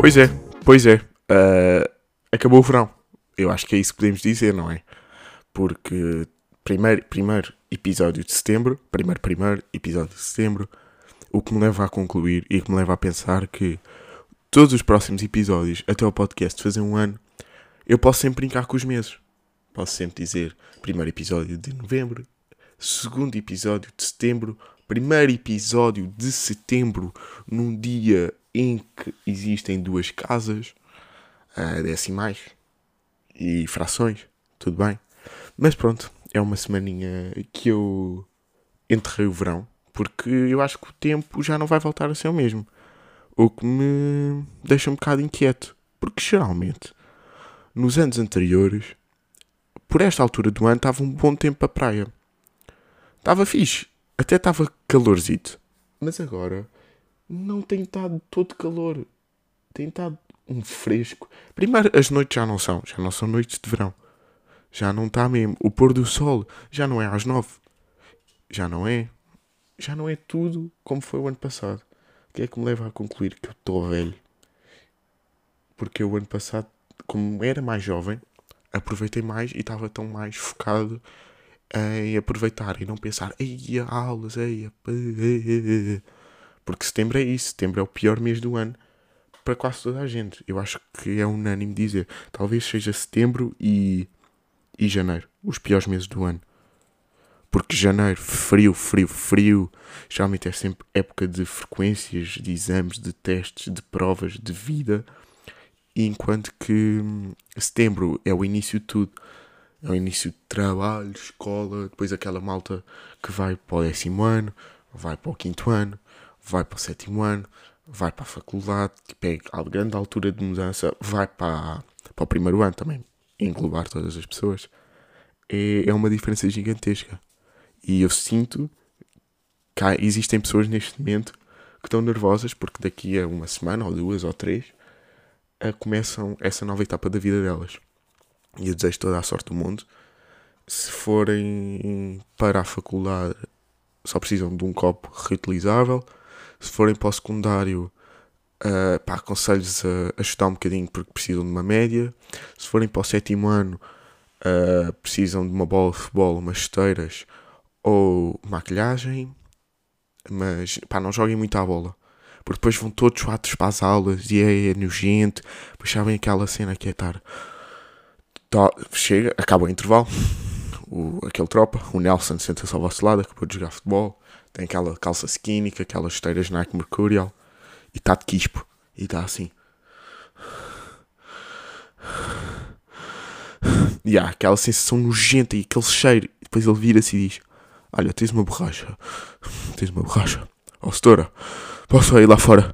Pois é, pois é. Uh, acabou o verão. Eu acho que é isso que podemos dizer, não é? Porque primeiro, primeiro episódio de setembro, primeiro, primeiro episódio de setembro, o que me leva a concluir e que me leva a pensar que todos os próximos episódios, até o podcast fazer um ano, eu posso sempre brincar com os meses. Posso sempre dizer primeiro episódio de novembro, segundo episódio de setembro, primeiro episódio de setembro, num dia em que existem duas casas, uh, decimais e frações, tudo bem. Mas pronto, é uma semaninha que eu enterrei o verão, porque eu acho que o tempo já não vai voltar a ser o mesmo. O que me deixa um bocado inquieto, porque geralmente, nos anos anteriores, por esta altura do ano, estava um bom tempo para praia. Estava fixe, até estava calorzito. Mas agora não tem estado todo calor. Tem estado um fresco. Primeiro, as noites já não são. Já não são noites de verão. Já não está mesmo. O pôr do sol já não é às nove. Já não é. Já não é tudo como foi o ano passado. O que é que me leva a concluir que eu estou velho? Porque o ano passado, como era mais jovem, aproveitei mais e estava tão mais focado em aproveitar e não pensar, ei, aulas, ei, porque setembro é isso, setembro é o pior mês do ano para quase toda a gente. Eu acho que é unânime dizer. Talvez seja setembro e, e janeiro, os piores meses do ano. Porque janeiro, frio, frio, frio, geralmente é sempre época de frequências, de exames, de testes, de provas, de vida. Enquanto que hum, setembro é o início de tudo. É o início de trabalho, escola, depois aquela malta que vai para o décimo ano, vai para o quinto ano, vai para o sétimo ano, vai para a faculdade, pega a grande altura de mudança, vai para, para o primeiro ano também, englobar todas as pessoas, é, é uma diferença gigantesca. E eu sinto que há, existem pessoas neste momento que estão nervosas porque daqui a uma semana, ou duas, ou três, a, começam essa nova etapa da vida delas. E eu desejo toda a sorte do mundo. Se forem para a faculdade, só precisam de um copo reutilizável se forem para o secundário, uh, pá, aconselho-vos a, a estudar um bocadinho porque precisam de uma média. Se forem para o sétimo ano, uh, precisam de uma bola de futebol, umas esteiras ou maquilhagem. Mas pá, não joguem muito à bola. Porque depois vão todos atos para as aulas e é, é nojento. Depois sabem aquela cena que é estar. Tá, chega, acaba o intervalo. O, aquele tropa, o Nelson senta-se ao vosso lado, acabou de jogar futebol tem aquela calça skinny, aquelas esteiras Nike Mercurial e está de quispo e está assim. E há aquela sensação nojenta e aquele cheiro. E depois ele vira-se e diz: Olha, tens uma borracha. Tens uma borracha. Oh, setora, posso ir lá fora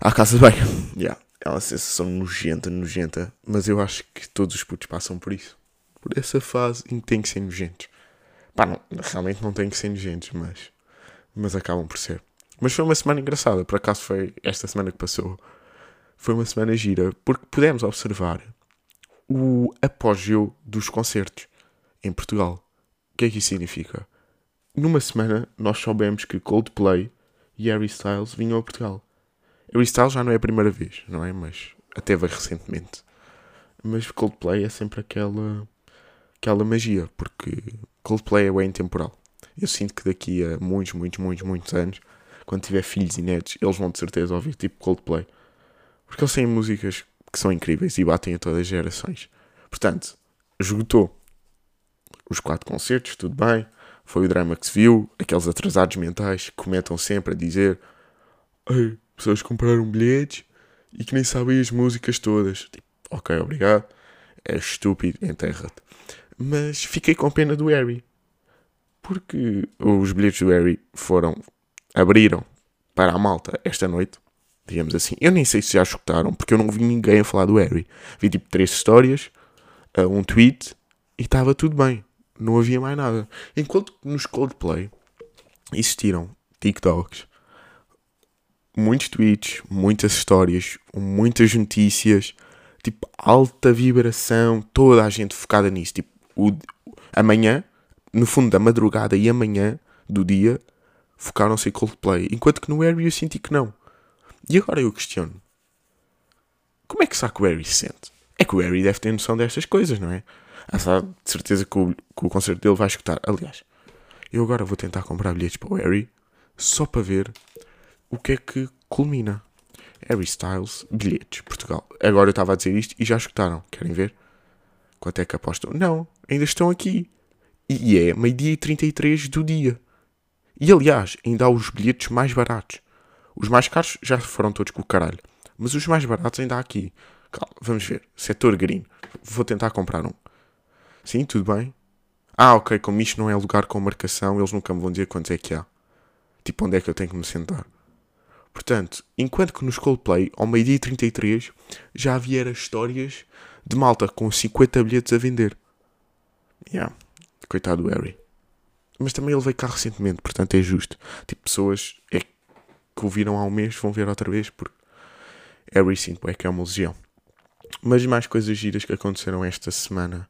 à casa bem? Yeah. É uma sensação nojenta, nojenta. Mas eu acho que todos os putos passam por isso. Por essa fase em que tem que ser nojentos. Pá, não, realmente não tem que ser nojentos, mas mas acabam por ser. Mas foi uma semana engraçada, por acaso foi esta semana que passou. Foi uma semana gira, porque pudemos observar o apogeu dos concertos em Portugal. O que é que isso significa? Numa semana nós soubemos que Coldplay e Harry Styles vinham a Portugal. Harry Styles já não é a primeira vez, não é? Mas até veio recentemente. Mas Coldplay é sempre aquela, aquela magia, porque Coldplay é bem temporal. Eu sinto que daqui a muitos, muitos, muitos, muitos anos, quando tiver filhos e netos, eles vão de certeza ouvir tipo Coldplay. Porque eles têm músicas que são incríveis e batem a todas as gerações. Portanto, esgotou os quatro concertos, tudo bem. Foi o drama que se viu. Aqueles atrasados mentais que comentam sempre a dizer: Ei, pessoas compraram bilhetes e que nem sabem as músicas todas. Tipo, ok, obrigado. É estúpido, enterra-te. Mas fiquei com pena do Harry porque os bilhetes do Harry foram, abriram para a malta esta noite, digamos assim. Eu nem sei se já escutaram, porque eu não vi ninguém a falar do Harry. Vi tipo três histórias, uh, um tweet e estava tudo bem. Não havia mais nada. Enquanto nos Coldplay existiram TikToks, muitos tweets, muitas histórias, muitas notícias, tipo alta vibração, toda a gente focada nisso. Tipo, o, amanhã no fundo da madrugada e amanhã do dia, focaram-se em Coldplay. Enquanto que no Harry eu senti que não. E agora eu questiono. Como é que será que o Harry se sente? É que o Harry deve ter noção destas coisas, não é? Ah, sabe, de certeza que o, que o concerto dele vai escutar. Aliás, eu agora vou tentar comprar bilhetes para o Harry só para ver o que é que culmina. Harry Styles, bilhetes, Portugal. Agora eu estava a dizer isto e já escutaram. Querem ver? Quanto é que apostam? Não, ainda estão aqui. E é meio-dia e 33 do dia. E aliás, ainda há os bilhetes mais baratos. Os mais caros já foram todos com o caralho. Mas os mais baratos ainda há aqui. Calma, vamos ver. Setor green. Vou tentar comprar um. Sim, tudo bem. Ah, ok, como isto não é lugar com marcação, eles nunca me vão dizer quantos é que há. Tipo, onde é que eu tenho que me sentar. Portanto, enquanto que nos Coldplay, ao meio-dia 33, já havia histórias de malta com 50 bilhetes a vender. Yeah. Coitado do Harry. Mas também ele veio cá recentemente, portanto é justo. Tipo, pessoas é, que o viram há um mês vão ver outra vez, porque Harry sim, é que é uma legião. Mas mais coisas giras que aconteceram esta semana.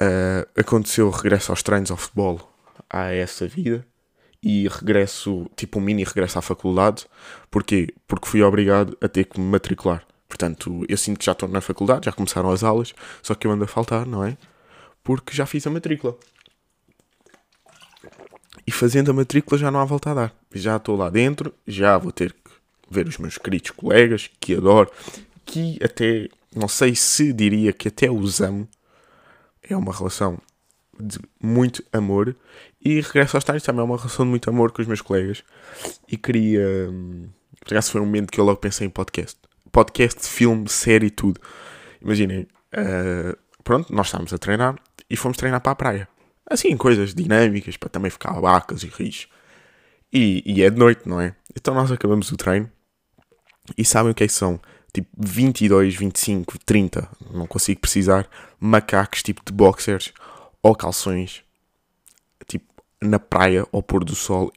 Uh, aconteceu o regresso aos treinos ao futebol a essa vida e regresso, tipo um mini regresso à faculdade. Porquê? Porque fui obrigado a ter que me matricular. Portanto, eu sinto que já estou na faculdade, já começaram as aulas, só que eu ando a faltar, não é? Porque já fiz a matrícula. E fazendo a matrícula já não há volta a dar. Já estou lá dentro, já vou ter que ver os meus queridos colegas, que adoro, que até, não sei se diria que até os amo. É uma relação de muito amor. E regresso aos estádio também é uma relação de muito amor com os meus colegas. E queria. Por acaso foi um momento que eu logo pensei em podcast. Podcast, filme, série, tudo. Imaginem. Uh, pronto, nós estávamos a treinar e fomos treinar para a praia. Assim, coisas dinâmicas para também ficar vacas e rios. E, e é de noite, não é? Então nós acabamos o treino e sabem o que é que são? Tipo 22, 25, 30, não consigo precisar, macacos tipo de boxers ou calções, tipo, na praia ao pôr do sol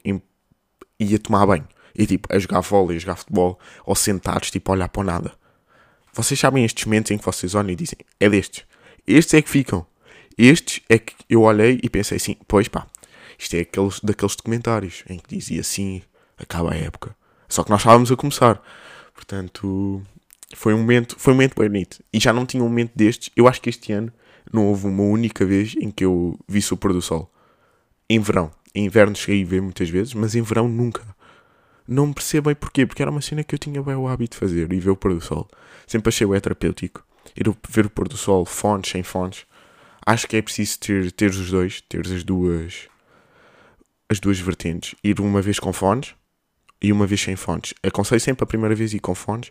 e a tomar banho. E tipo, a jogar vôlei, a jogar futebol, ou sentados, tipo, a olhar para nada. Vocês sabem estes momentos em que vocês olham e dizem, é destes. Estes é que ficam. Estes é que eu olhei e pensei assim, pois pá, isto é aqueles, daqueles documentários em que dizia assim, acaba a época. Só que nós estávamos a começar. Portanto, foi um momento, foi um momento bonito. E já não tinha um momento destes. Eu acho que este ano não houve uma única vez em que eu vi o pôr do sol. Em verão. Em inverno cheguei a ver muitas vezes, mas em verão nunca. Não percebo bem porquê, porque era uma cena que eu tinha bem o hábito de fazer e ver o pôr do sol. Sempre achei o terapêutico. Ir ver o pôr do sol, fones, sem fones. Acho que é preciso ter, ter os dois, ter as duas as duas vertentes. Ir uma vez com fones e uma vez sem fones. Aconselho sempre a primeira vez ir com fones,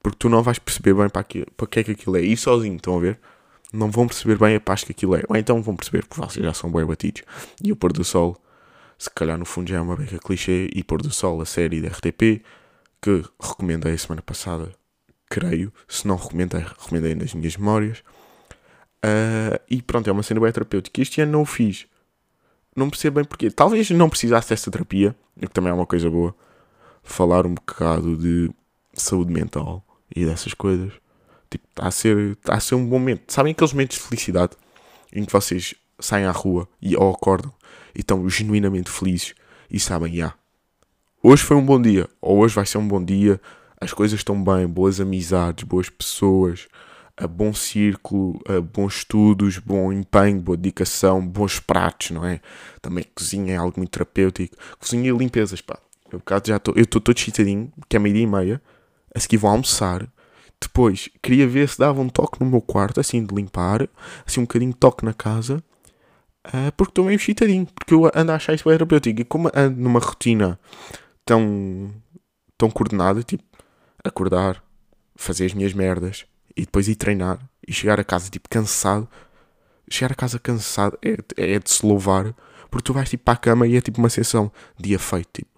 porque tu não vais perceber bem para, aquilo, para que é que aquilo é. E sozinho, estão a ver? não vão perceber bem a paz que aquilo é. Ou então vão perceber porque vocês já são bem batidos. E o pôr do sol, se calhar no fundo já é uma beca clichê. E pôr do sol, a série da RTP, que recomendei a semana passada, creio. Se não recomendei, recomendei nas minhas memórias. Uh, e pronto, é uma cena bem terapêutica. Este ano não o fiz. Não percebo bem porquê. Talvez não precisasse dessa terapia, que também é uma coisa boa. Falar um bocado de saúde mental e dessas coisas. Tipo, está a ser, está a ser um bom momento. Sabem aqueles momentos de felicidade em que vocês saem à rua e ou acordam e estão genuinamente felizes e sabem, já, hoje foi um bom dia, ou hoje vai ser um bom dia, as coisas estão bem, boas amizades, boas pessoas, a bom círculo, a bons estudos, bom empenho, boa dedicação, bons pratos, não é? Também cozinha é algo muito terapêutico. Cozinha e limpezas, pá. Eu, já tô, eu estou todo excitadinho, que é meia-dia e meia, a seguir vou almoçar, depois, queria ver se dava um toque no meu quarto, assim, de limpar, assim, um bocadinho de toque na casa, uh, porque estou meio excitadinho, porque eu ando a achar isso bem terapêutico. E como ando numa rotina tão, tão coordenada, tipo, acordar, fazer as minhas merdas, e depois ir treinar, e chegar a casa, tipo, cansado. Chegar a casa cansado é, é de se louvar, porque tu vais, tipo, para a cama e é, tipo, uma sessão, dia feito, tipo,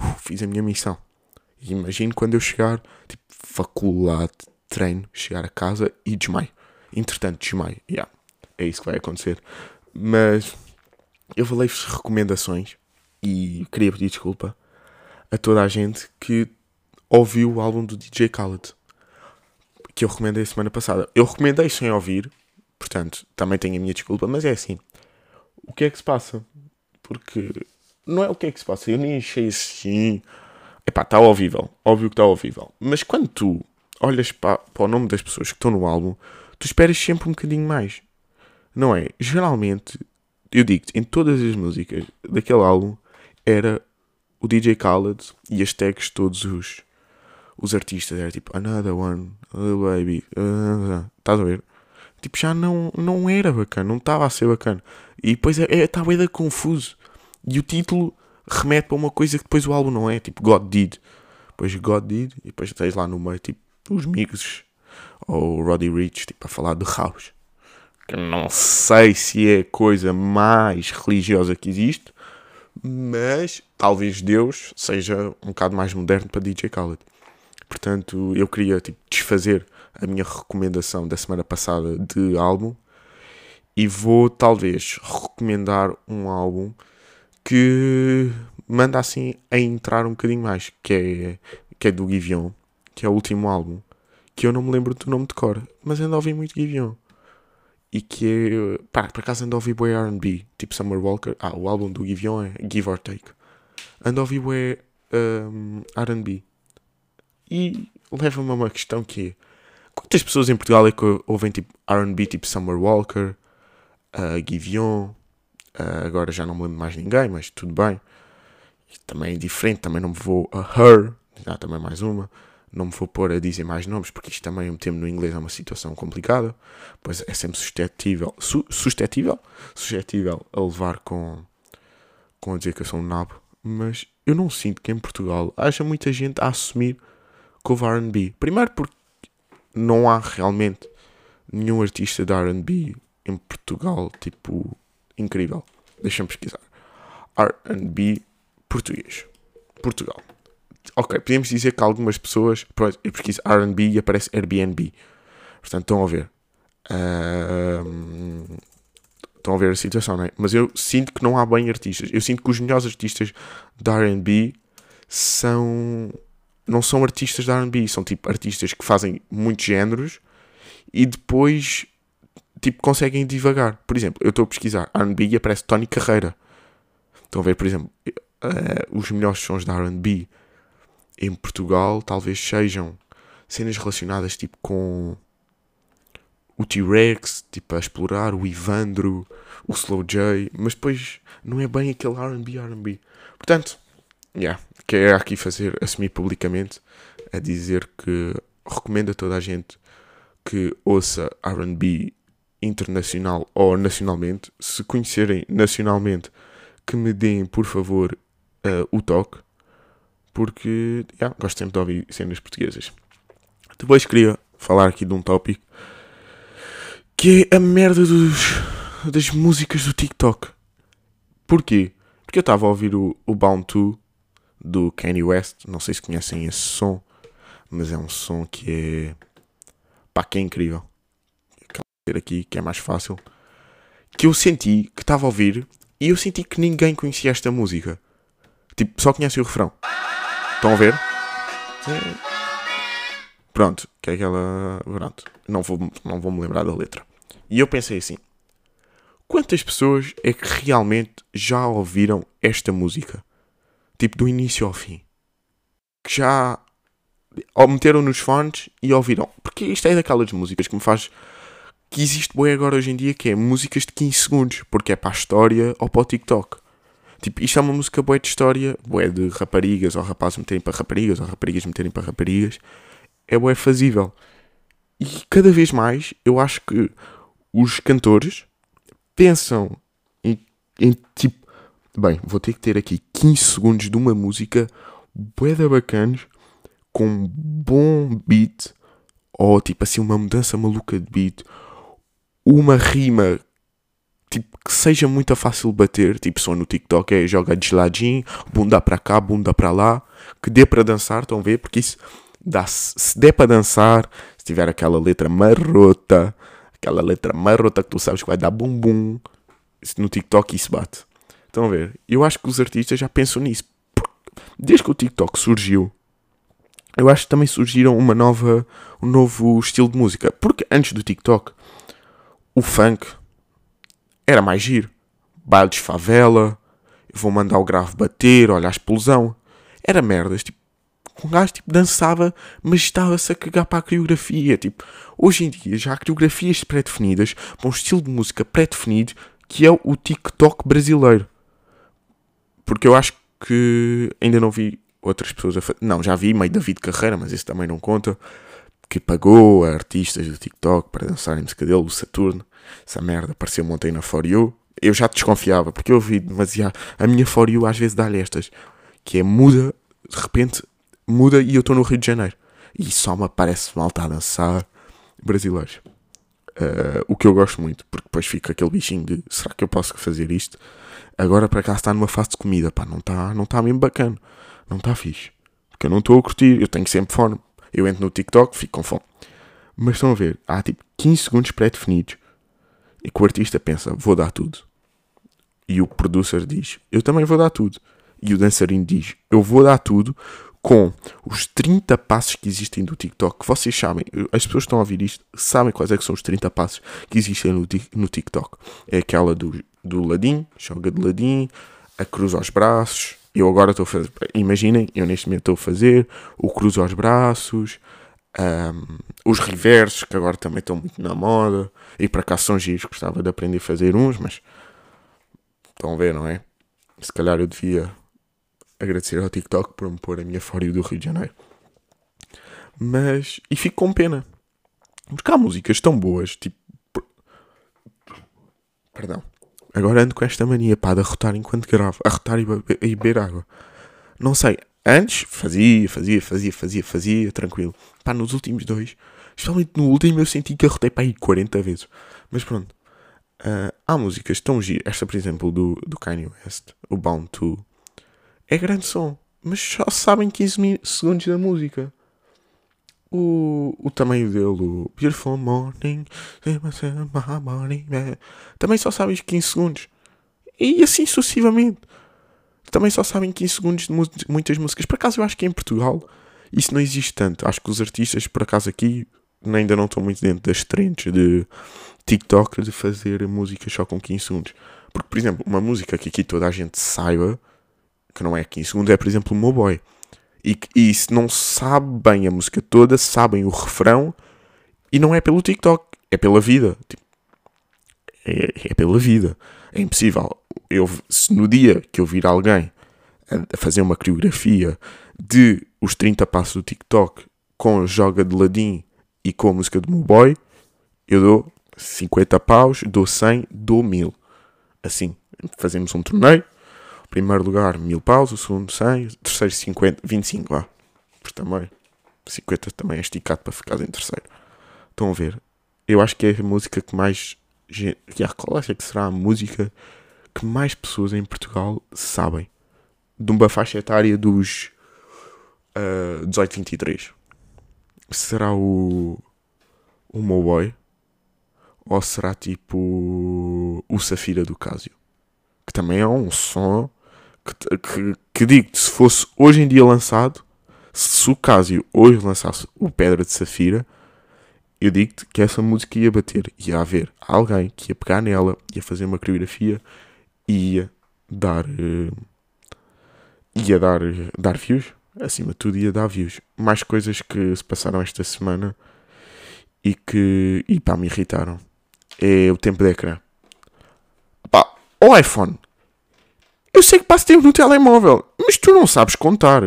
uh, fiz a minha missão. Imagino quando eu chegar, tipo, faculdade, treino, chegar a casa e desmaio. Entretanto, desmaio. Yeah, é isso que vai acontecer. Mas eu ler recomendações e queria pedir desculpa a toda a gente que ouviu o álbum do DJ Khaled que eu recomendei semana passada. Eu recomendei sem ouvir, portanto, também tenho a minha desculpa, mas é assim. O que é que se passa? Porque não é o que é que se passa, eu nem achei assim Epá, está horrível. Óbvio que está horrível. Mas quando tu olhas para, para o nome das pessoas que estão no álbum, tu esperas sempre um bocadinho mais. Não é? Geralmente, eu digo em todas as músicas daquele álbum, era o DJ Khaled e as tags todos os, os artistas. Era tipo, Another One, Little Baby, estás a ver? Tipo, já não, não era bacana, não estava a ser bacana. E depois estava é, é, confuso. E o título remete para uma coisa que depois o álbum não é, tipo God Did. Depois God Did, e depois tens lá no meio, tipo, os mixes, ou Roddy Rich, tipo, a falar de house. Que não sei se é a coisa mais religiosa que existe, mas talvez Deus seja um bocado mais moderno para DJ Khaled. Portanto, eu queria tipo, desfazer a minha recomendação da semana passada de álbum e vou talvez recomendar um álbum que manda assim a entrar um bocadinho mais, que é, que é do Givion, que é o último álbum, que eu não me lembro do nome de cor, mas ainda ouvi muito Givion. E que é, pá, por acaso ando a ouvir boi R&B, tipo Summer Walker, ah, o álbum do Givion é Give or Take. Ando a ouvir boi um, R&B. E leva-me a uma questão que é, quantas pessoas em Portugal é que ouvem tipo R&B, tipo Summer Walker, uh, Givion, Uh, agora já não me lembro mais ninguém, mas tudo bem. E também é diferente, também não me vou a her, já também mais uma. Não me vou pôr a dizer mais nomes, porque isto também, um termo no inglês, é uma situação complicada. Pois é sempre suscetível, su suscetível, suscetível a levar com, com a dizer que eu sou um nabo. Mas eu não sinto que em Portugal haja muita gente a assumir que houve RB. Primeiro porque não há realmente nenhum artista de RB em Portugal, tipo, incrível. Deixa-me pesquisar. RB português. Portugal. Ok, podemos dizer que algumas pessoas. Eu pesquiso RB e aparece Airbnb. Portanto, estão a ver. Uh, estão a ver a situação, não é? Mas eu sinto que não há bem artistas. Eu sinto que os melhores artistas da RB são. Não são artistas da RB, são tipo artistas que fazem muitos géneros e depois tipo, conseguem divagar. Por exemplo, eu estou a pesquisar RB e aparece Tony Carreira. Estão a ver, por exemplo, uh, os melhores sons da RB em Portugal talvez sejam cenas relacionadas tipo com o T-Rex, tipo a explorar o Ivandro, o Slow J, mas depois não é bem aquele RB RB. Portanto, yeah, quero aqui fazer, assumir publicamente, a dizer que recomendo a toda a gente que ouça RB internacional ou nacionalmente, se conhecerem nacionalmente, que me deem, por favor, uh, o toque, porque yeah, gosto sempre de ouvir cenas portuguesas. Depois queria falar aqui de um tópico que é a merda dos, das músicas do TikTok. Porquê? Porque eu estava a ouvir o, o Bound 2 do Kanye West, não sei se conhecem esse som, mas é um som que é. pá, que é incrível aqui, que é mais fácil, que eu senti que estava a ouvir e eu senti que ninguém conhecia esta música. Tipo, só conhece o refrão. Estão a ver? Pronto, que é aquela. Pronto, não vou, não vou me lembrar da letra. E eu pensei assim: quantas pessoas é que realmente já ouviram esta música? Tipo, do início ao fim. Que já ou meteram nos fones e ouviram. Porque isto é daquelas músicas que me faz que existe bem agora hoje em dia, que é músicas de 15 segundos, porque é para a história ou para o TikTok. Tipo, isto é uma música boa de história, boa de raparigas, ou rapazes meterem para raparigas, ou raparigas meterem para raparigas. É boa fazível. E cada vez mais eu acho que os cantores pensam em, em tipo, bem, vou ter que ter aqui 15 segundos de uma música bué da bacanas, com um bom beat, ou tipo assim uma mudança maluca de beat, uma rima tipo, que seja muito fácil bater, tipo só no TikTok é joga de ladinho, bunda para cá, bunda para lá, que dê para dançar, estão a ver? Porque isso dá, se der para dançar, se tiver aquela letra marrota, aquela letra marrota que tu sabes que vai dar bumbum, no TikTok isso bate. Estão a ver? Eu acho que os artistas já pensam nisso. Desde que o TikTok surgiu, eu acho que também surgiram uma nova, um novo estilo de música. Porque antes do TikTok, o funk era mais giro. Baile de favela, vou mandar o grave bater, olha a explosão. Era merdas, tipo, um gajo tipo dançava, mas estava-se a cagar para a coreografia. Tipo, hoje em dia já há coreografias pré-definidas para um estilo de música pré-definido que é o TikTok brasileiro. Porque eu acho que ainda não vi outras pessoas a fazer. Não, já vi meio David Carreira, mas isso também não conta. Que pagou a artistas do TikTok para dançarem música dele, o Saturno. Essa merda apareceu ontem na For You. Eu já desconfiava, porque eu vi demasiado. A minha For You às vezes dá-lhe estas. Que é muda, de repente muda e eu estou no Rio de Janeiro. E só me aparece malta a dançar brasileiros. Uh, o que eu gosto muito, porque depois fica aquele bichinho de será que eu posso fazer isto? Agora para cá está numa fase de comida, pá, não está não tá mesmo bacana, não está fixe. Porque eu não estou a curtir, eu tenho sempre fome. Eu entro no TikTok, fico com fome. Mas estão a ver, há tipo 15 segundos pré-definidos e que o artista pensa, vou dar tudo. E o producer diz, eu também vou dar tudo. E o dançarino diz, eu vou dar tudo com os 30 passos que existem do TikTok. Vocês sabem, as pessoas que estão a ouvir isto sabem quais é que são os 30 passos que existem no, no TikTok. É aquela do, do ladinho, joga de ladinho, a cruz aos braços. Eu agora estou a fazer, imaginem, eu neste momento estou a fazer o cruz aos braços, um, os reversos, que agora também estão muito na moda, e para cá são giros, gostava de aprender a fazer uns, mas estão a ver, não é? Se calhar eu devia agradecer ao TikTok por me pôr a minha fório do Rio de Janeiro. Mas. E fico com pena. Porque há músicas tão boas, tipo. Perdão. Agora ando com esta mania, pá, de arrotar enquanto gravo. Arrotar e, e beber água. Não sei. Antes fazia, fazia, fazia, fazia, fazia, tranquilo. Pá, nos últimos dois, especialmente no último, eu senti que arrotei para aí 40 vezes. Mas pronto. Uh, há músicas tão giras. Esta, por exemplo, do, do Kanye West, o Bound to é grande som, mas só sabem 15 segundos da música. O, o tamanho dele, o Beautiful Morning, também só sabem 15 segundos. E assim sucessivamente. Também só sabem 15 segundos de muitas músicas. Por acaso eu acho que em Portugal isso não existe tanto. Acho que os artistas, por acaso aqui, ainda não estão muito dentro das trends de TikTok de fazer músicas só com 15 segundos. Porque, por exemplo, uma música que aqui toda a gente saiba que não é 15 segundos, é por exemplo o meu boy. E, e se não sabe bem a música toda, sabem o refrão e não é pelo TikTok, é pela vida. Tipo, é, é, pela vida. É impossível. Eu, se no dia que eu vir alguém a fazer uma coreografia de os 30 passos do TikTok com joga de ladinho e com a música do meu boy, eu dou 50 paus, dou 100, dou 1000. Assim, fazemos um torneio, Primeiro lugar, mil paus. O segundo, 100. O terceiro, 50, 25, vá. Porque também, 50 também é esticado para ficar em terceiro. Estão a ver? Eu acho que é a música que mais. Já, qual acha que será a música que mais pessoas em Portugal sabem? De uma faixa etária dos uh, 18, 23. Será o. O Mowboy? Ou será tipo. O Safira do Casio? Que também é um som que, que, que digo se fosse hoje em dia lançado, se o Casio hoje lançasse o Pedra de Safira, eu digo-te que essa música ia bater. Ia haver alguém que ia pegar nela, ia fazer uma coreografia e ia dar. Uh, ia dar, dar views. Acima de tudo, ia dar views. Mais coisas que se passaram esta semana e que. e pá, me irritaram. É o tempo de ecrã. Pá, o iPhone eu sei que passo tempo no telemóvel, mas tu não sabes contar.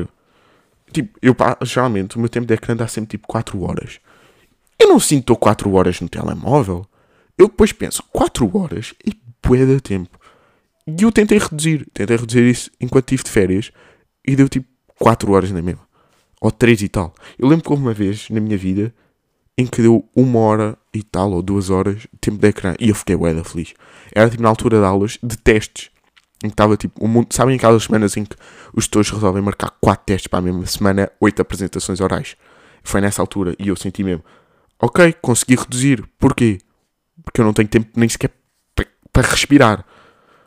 Tipo, eu geralmente o meu tempo de ecrã dá sempre tipo 4 horas. Eu não sinto 4 horas no telemóvel. Eu depois penso, 4 horas e bué de tempo. E eu tentei reduzir, tentei reduzir isso enquanto estive de férias e deu tipo 4 horas na mesma. Ou 3 e tal. Eu lembro que houve uma vez na minha vida em que deu uma hora e tal, ou duas horas, tempo de ecrã. E eu fiquei bué feliz. Era tipo na altura de aulas de testes em que estava tipo, o mundo, sabem aquelas semanas em que os tutores resolvem marcar 4 testes para a mesma semana, 8 apresentações orais. Foi nessa altura e eu senti mesmo, ok, consegui reduzir. Porquê? Porque eu não tenho tempo nem sequer para respirar.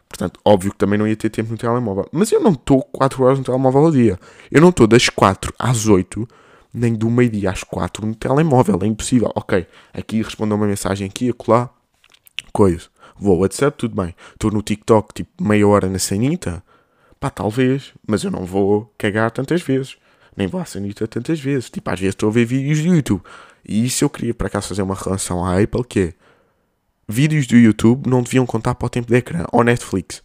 Portanto, óbvio que também não ia ter tempo no telemóvel. Mas eu não estou 4 horas no telemóvel ao dia. Eu não estou das 4 às 8, nem do meio-dia às 4 no telemóvel. É impossível. Ok, aqui respondeu uma mensagem aqui, acolá, coisa. Vou ao WhatsApp, tudo bem. Estou no TikTok, tipo, meia hora na sanita. Pá, talvez. Mas eu não vou cagar tantas vezes. Nem vou à sanita tantas vezes. Tipo, às vezes estou a ver vídeos do YouTube. E isso eu queria para acaso fazer uma relação à Apple que é vídeos do YouTube não deviam contar para o tempo de ecrã ou Netflix.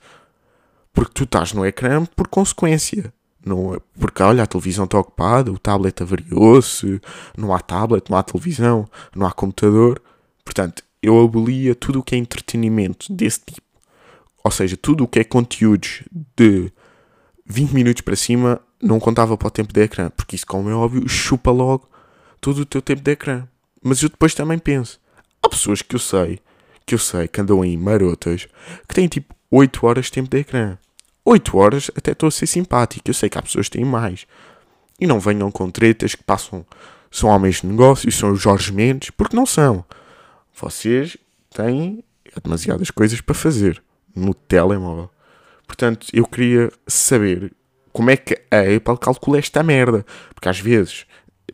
Porque tu estás no ecrã por consequência. Não, é porque, olha, a televisão está ocupada, o tablet avariou-se, não há tablet, não há televisão, não há computador. Portanto, eu abolia tudo o que é entretenimento desse tipo. Ou seja, tudo o que é conteúdos de 20 minutos para cima não contava para o tempo de ecrã. Porque isso, como é óbvio, chupa logo todo o teu tempo de ecrã. Mas eu depois também penso. Há pessoas que eu sei, que eu sei, que andam aí marotas, que têm tipo 8 horas de tempo de ecrã. 8 horas até estou a ser simpático. Eu sei que há pessoas que têm mais. E não venham com tretas que passam. São homens de negócios, são os Jorge Mendes, porque não são. Vocês têm demasiadas coisas para fazer no telemóvel. Portanto, eu queria saber como é que a Apple calcula esta merda. Porque às vezes,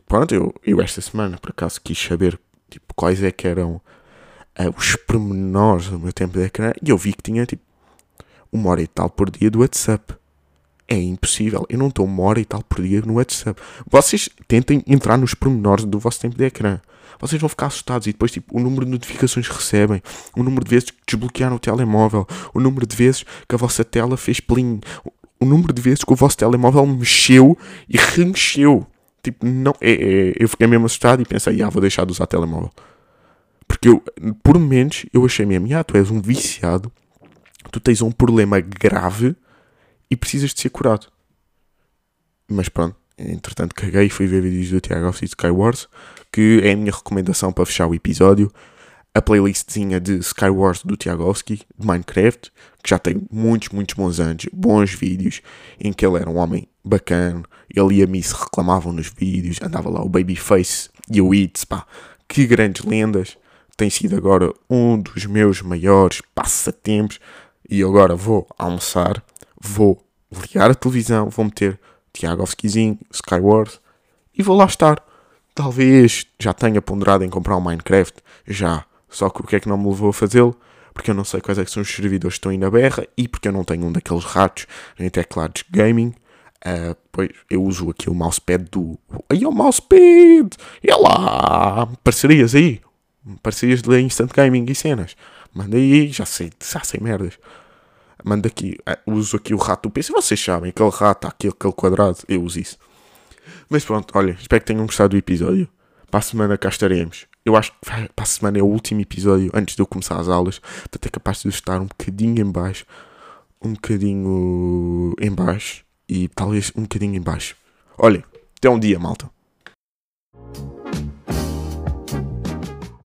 pronto, eu, eu esta semana por acaso quis saber tipo, quais é que eram uh, os pormenores do meu tempo de ecrã e eu vi que tinha tipo uma hora e tal por dia do WhatsApp. É impossível. Eu não estou uma hora e tal por dia no WhatsApp. Vocês tentem entrar nos pormenores do vosso tempo de ecrã. Vocês vão ficar assustados e depois, tipo, o número de notificações que recebem, o número de vezes que desbloquearam o telemóvel, o número de vezes que a vossa tela fez plim, o número de vezes que o vosso telemóvel mexeu e remexeu. Tipo, não. É, é, eu fiquei mesmo assustado e pensei, ah, vou deixar de usar telemóvel. Porque eu, por momentos, eu achei mesmo, ah, tu és um viciado tu tens um problema grave e precisas de ser curado. Mas pronto, entretanto caguei fui ver vídeos do Tiago Alves Skywars, que é a minha recomendação para fechar o episódio. A playlistzinha de Skywars do Tiagovski, de Minecraft, que já tem muitos, muitos bons anos, bons vídeos, em que ele era um homem bacana, ele e a Miss reclamavam nos vídeos, andava lá o Babyface e o Eats, pá, que grandes lendas. Tem sido agora um dos meus maiores passatempos e agora vou almoçar, vou ligar a televisão, vou meter Tiagovskizinho, Skywars e vou lá estar. Talvez já tenha ponderado em comprar um Minecraft, já. Só que o que é que não me levou a fazê-lo? Porque eu não sei quais é são os servidores que estão aí na berra e porque eu não tenho um daqueles ratos em teclados gaming. Uh, pois eu uso aqui o mousepad do. Aí é o mousepad! E lá! Parcerias aí! Parcerias de Instant Gaming e cenas. Manda aí, já sei, já sei merdas. Manda aqui, eh, uso aqui o rato do PC. Vocês sabem, aquele rato, aquele, aquele quadrado, eu uso isso. Mas pronto, olha, espero que tenham gostado do episódio. Para a semana cá estaremos. Eu acho que para a semana é o último episódio antes de eu começar as aulas. Portanto, é capaz de estar um bocadinho em baixo. Um bocadinho em baixo. E talvez um bocadinho em baixo. Olhem, até um dia, malta.